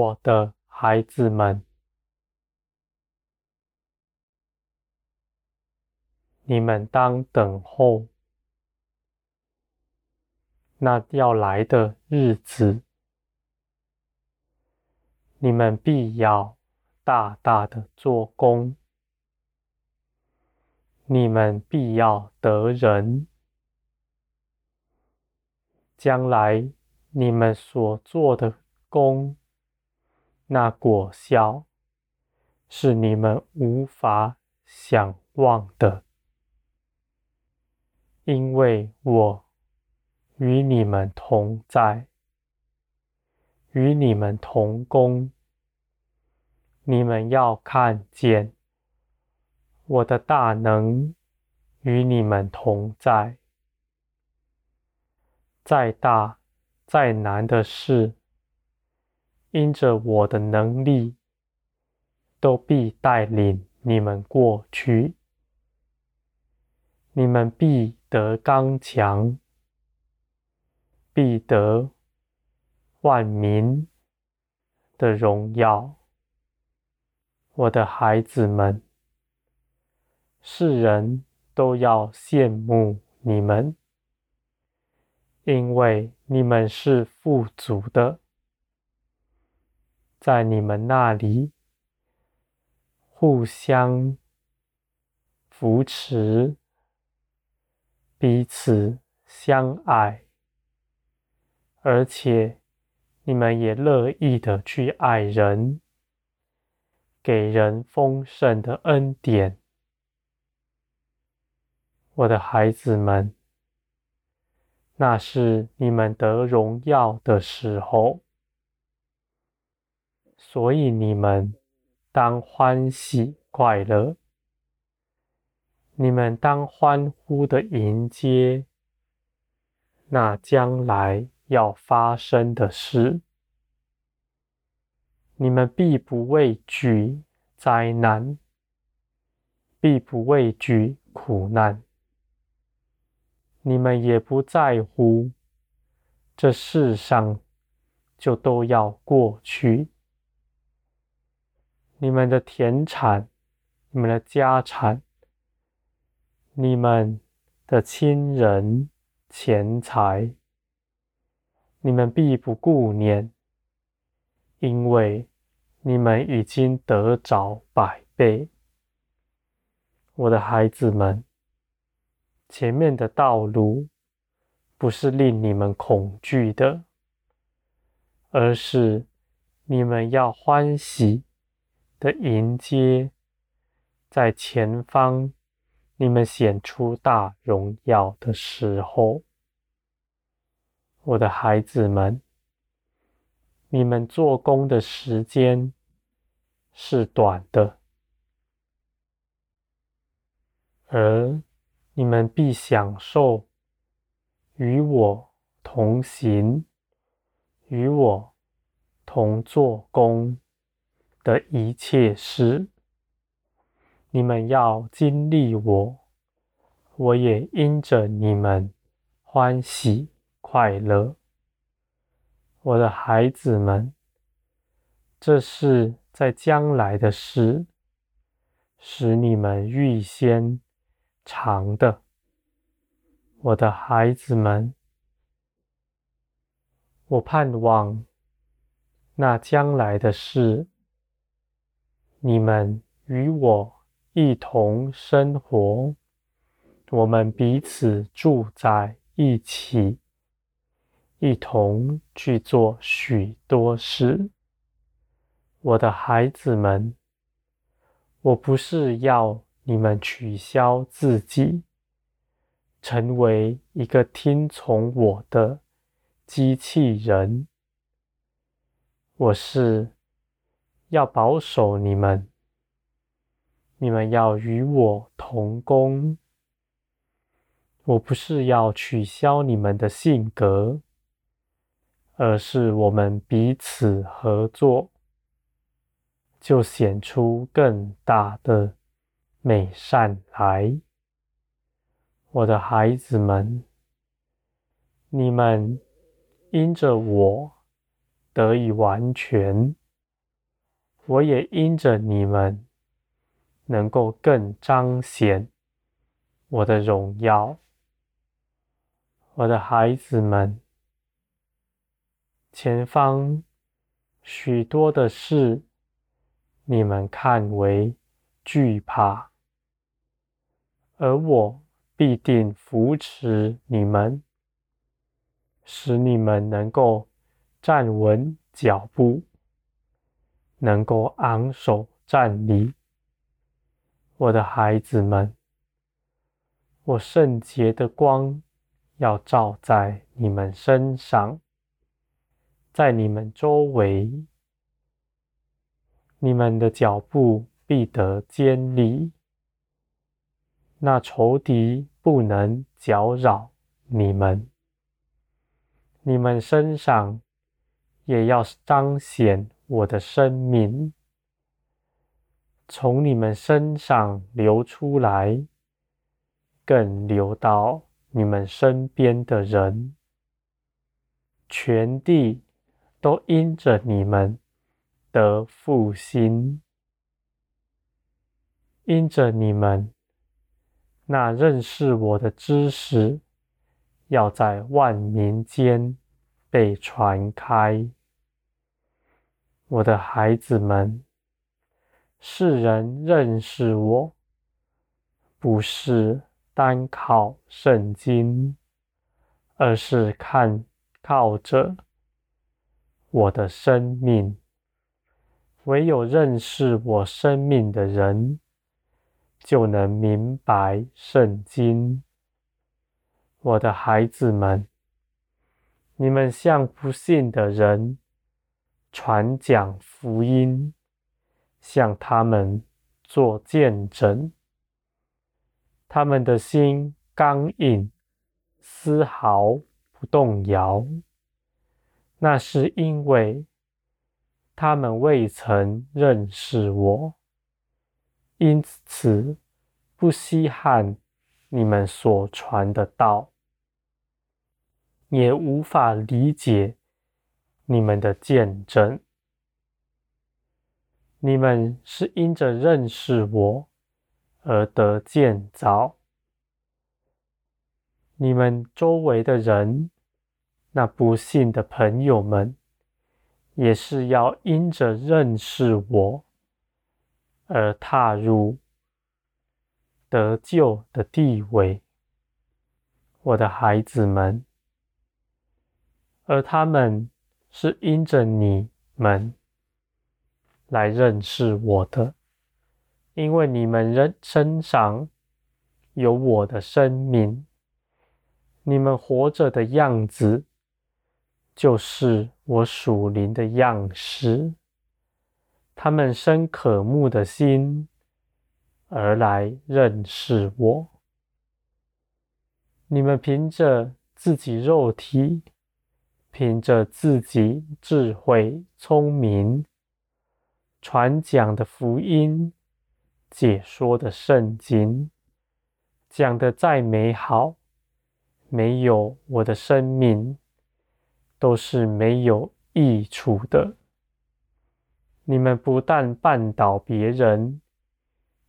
我的孩子们，你们当等候那要来的日子，你们必要大大的做工，你们必要得人。将来你们所做的工，那果效是你们无法想望的，因为我与你们同在，与你们同工。你们要看见我的大能与你们同在。再大、再难的事，因着我的能力，都必带领你们过去。你们必得刚强，必得万民的荣耀。我的孩子们，世人都要羡慕你们。因为你们是富足的，在你们那里互相扶持，彼此相爱，而且你们也乐意的去爱人，给人丰盛的恩典，我的孩子们。那是你们得荣耀的时候，所以你们当欢喜快乐，你们当欢呼的迎接那将来要发生的事。你们必不畏惧灾难，必不畏惧苦难。你们也不在乎，这世上就都要过去。你们的田产、你们的家产、你们的亲人、钱财，你们必不顾念，因为你们已经得着百倍。我的孩子们。前面的道路不是令你们恐惧的，而是你们要欢喜的迎接，在前方你们显出大荣耀的时候，我的孩子们，你们做工的时间是短的，而你们必享受与我同行、与我同做工。的一切事。你们要经历我，我也因着你们欢喜快乐。我的孩子们，这是在将来的事，使你们预先。尝的，我的孩子们，我盼望那将来的事，你们与我一同生活，我们彼此住在一起，一同去做许多事。我的孩子们，我不是要。你们取消自己，成为一个听从我的机器人。我是要保守你们，你们要与我同工。我不是要取消你们的性格，而是我们彼此合作，就显出更大的。美善来，我的孩子们，你们因着我得以完全，我也因着你们，能够更彰显我的荣耀。我的孩子们，前方许多的事，你们看为惧怕，而我必定扶持你们，使你们能够站稳脚步，能够昂首站立。我的孩子们，我圣洁的光。要照在你们身上，在你们周围，你们的脚步必得坚立，那仇敌不能搅扰你们。你们身上也要彰显我的生命，从你们身上流出来，更流到。你们身边的人，全地都因着你们得复兴，因着你们那认识我的知识，要在万民间被传开。我的孩子们，世人认识我，不是。单靠圣经，而是看靠着我的生命。唯有认识我生命的人，就能明白圣经。我的孩子们，你们像不信的人传讲福音，向他们做见证。他们的心刚硬，丝毫不动摇。那是因为他们未曾认识我，因此不稀罕你们所传的道，也无法理解你们的见证。你们是因着认识我。而得见造，你们周围的人，那不信的朋友们，也是要因着认识我而踏入得救的地位，我的孩子们，而他们是因着你们来认识我的。因为你们人身上有我的生命，你们活着的样子就是我属灵的样式。他们生渴慕的心而来认识我。你们凭着自己肉体，凭着自己智慧聪明，传讲的福音。解说的圣经讲得再美好，没有我的生命都是没有益处的。你们不但绊倒别人，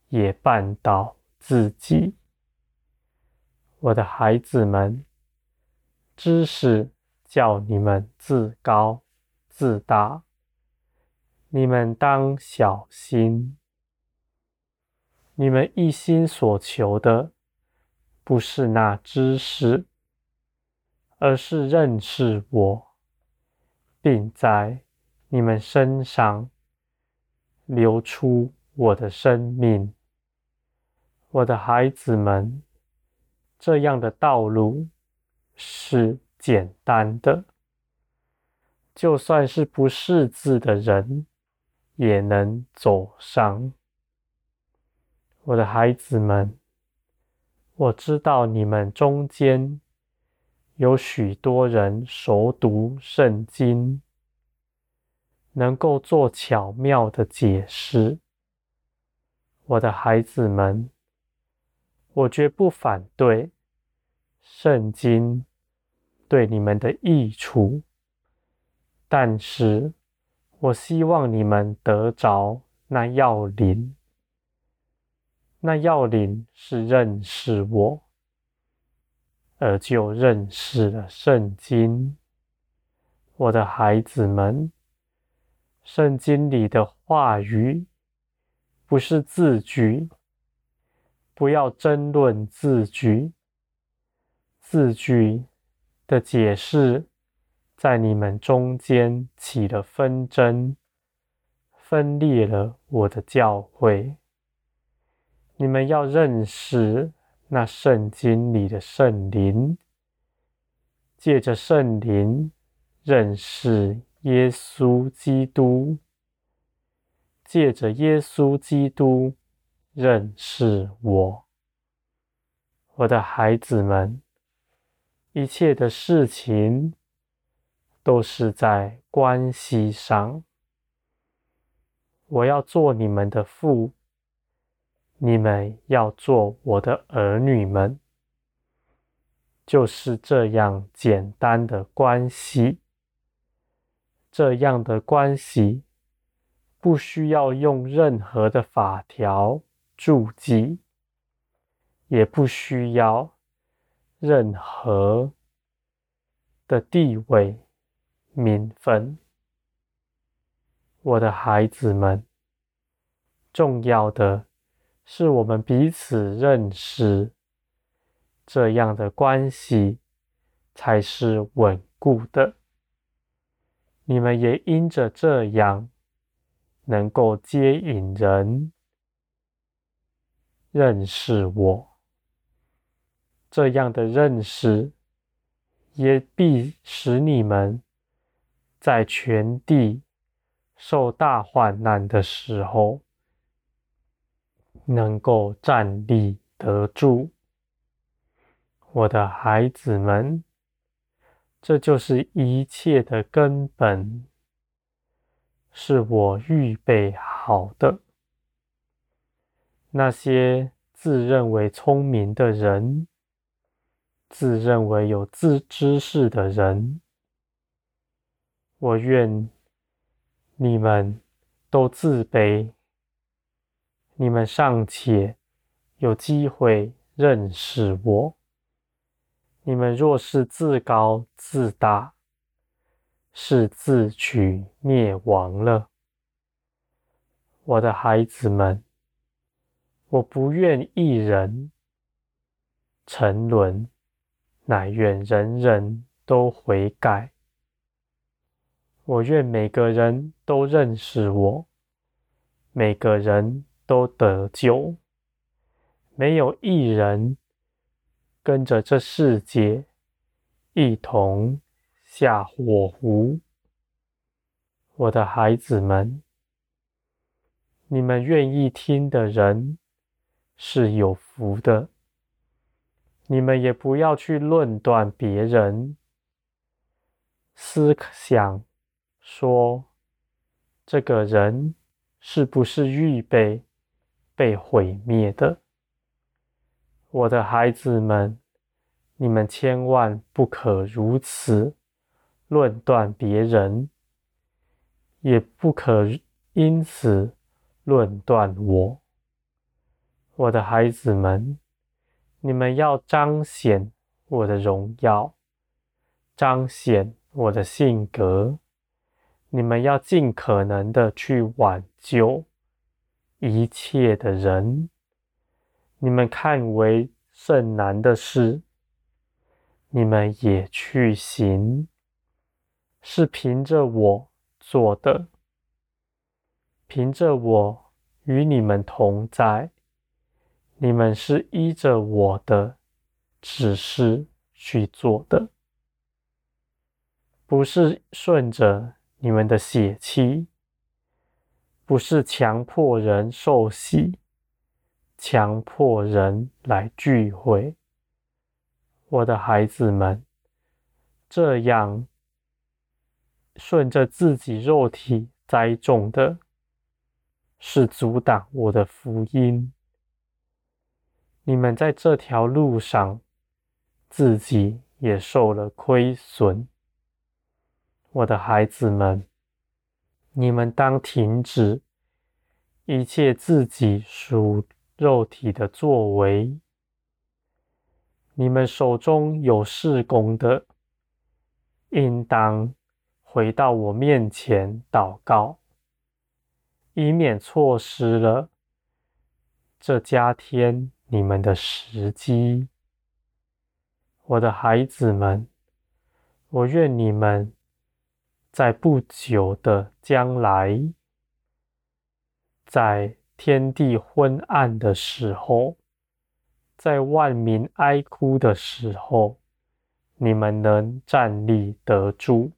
也绊倒自己。我的孩子们，知识叫你们自高自大，你们当小心。你们一心所求的，不是那知识，而是认识我，并在你们身上流出我的生命。我的孩子们，这样的道路是简单的，就算是不识字的人也能走上。我的孩子们，我知道你们中间有许多人熟读圣经，能够做巧妙的解释。我的孩子们，我绝不反对圣经对你们的益处，但是我希望你们得着那要领，那要领是认识我，而就认识了圣经。我的孩子们，圣经里的话语不是字句，不要争论字句。字句的解释，在你们中间起了纷争，分裂了我的教会。你们要认识那圣经里的圣灵，借着圣灵认识耶稣基督，借着耶稣基督认识我，我的孩子们。一切的事情都是在关系上。我要做你们的父，你们要做我的儿女们，就是这样简单的关系。这样的关系不需要用任何的法条注记，也不需要。任何的地位、名分，我的孩子们，重要的是我们彼此认识，这样的关系才是稳固的。你们也因着这样，能够接引人认识我。这样的认识，也必使你们在全地受大患难的时候，能够站立得住。我的孩子们，这就是一切的根本，是我预备好的。那些自认为聪明的人，自认为有自知识的人，我愿你们都自卑。你们尚且有机会认识我，你们若是自高自大，是自取灭亡了。我的孩子们，我不愿一人沉沦。乃愿人人都悔改。我愿每个人都认识我，每个人都得救，没有一人跟着这世界一同下火湖。我的孩子们，你们愿意听的人是有福的。你们也不要去论断别人，思想说这个人是不是预备被毁灭的。我的孩子们，你们千万不可如此论断别人，也不可因此论断我。我的孩子们。你们要彰显我的荣耀，彰显我的性格。你们要尽可能的去挽救一切的人。你们看为甚难的事，你们也去行，是凭着我做的，凭着我与你们同在。你们是依着我的指示去做的，不是顺着你们的血气，不是强迫人受洗，强迫人来聚会。我的孩子们，这样顺着自己肉体栽种的，是阻挡我的福音。你们在这条路上，自己也受了亏损。我的孩子们，你们当停止一切自己属肉体的作为。你们手中有事工的，应当回到我面前祷告，以免错失了这加添你们的时机。我的孩子们，我愿你们在不久的将来，在天地昏暗的时候，在万民哀哭的时候，你们能站立得住。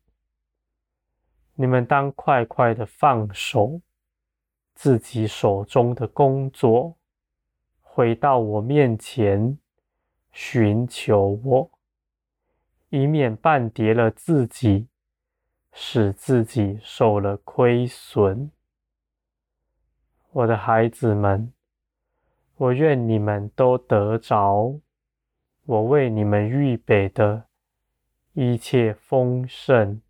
你们当快快的放手自己手中的工作，回到我面前。寻求我，以免绊跌了自己，使自己受了亏损。我的孩子们，我愿你们都得着我为你们预备的一切丰盛